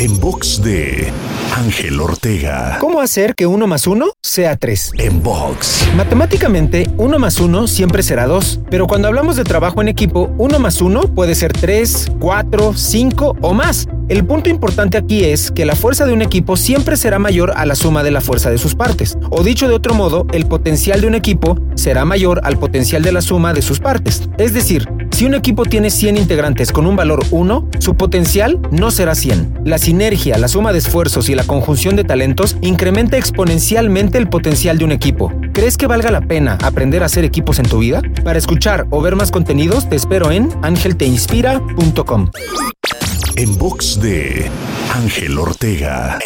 En box de Ángel Ortega. ¿Cómo hacer que 1 más 1 sea 3? En box. Matemáticamente, 1 más 1 siempre será 2, pero cuando hablamos de trabajo en equipo, 1 más 1 puede ser 3, 4, 5 o más. El punto importante aquí es que la fuerza de un equipo siempre será mayor a la suma de la fuerza de sus partes. O dicho de otro modo, el potencial de un equipo será mayor al potencial de la suma de sus partes. Es decir, si un equipo tiene 100 integrantes con un valor 1, su potencial no será 100. La sinergia, la suma de esfuerzos y la conjunción de talentos incrementa exponencialmente el potencial de un equipo. ¿Crees que valga la pena aprender a hacer equipos en tu vida? Para escuchar o ver más contenidos, te espero en angelteinspira.com. En box de Ángel Ortega.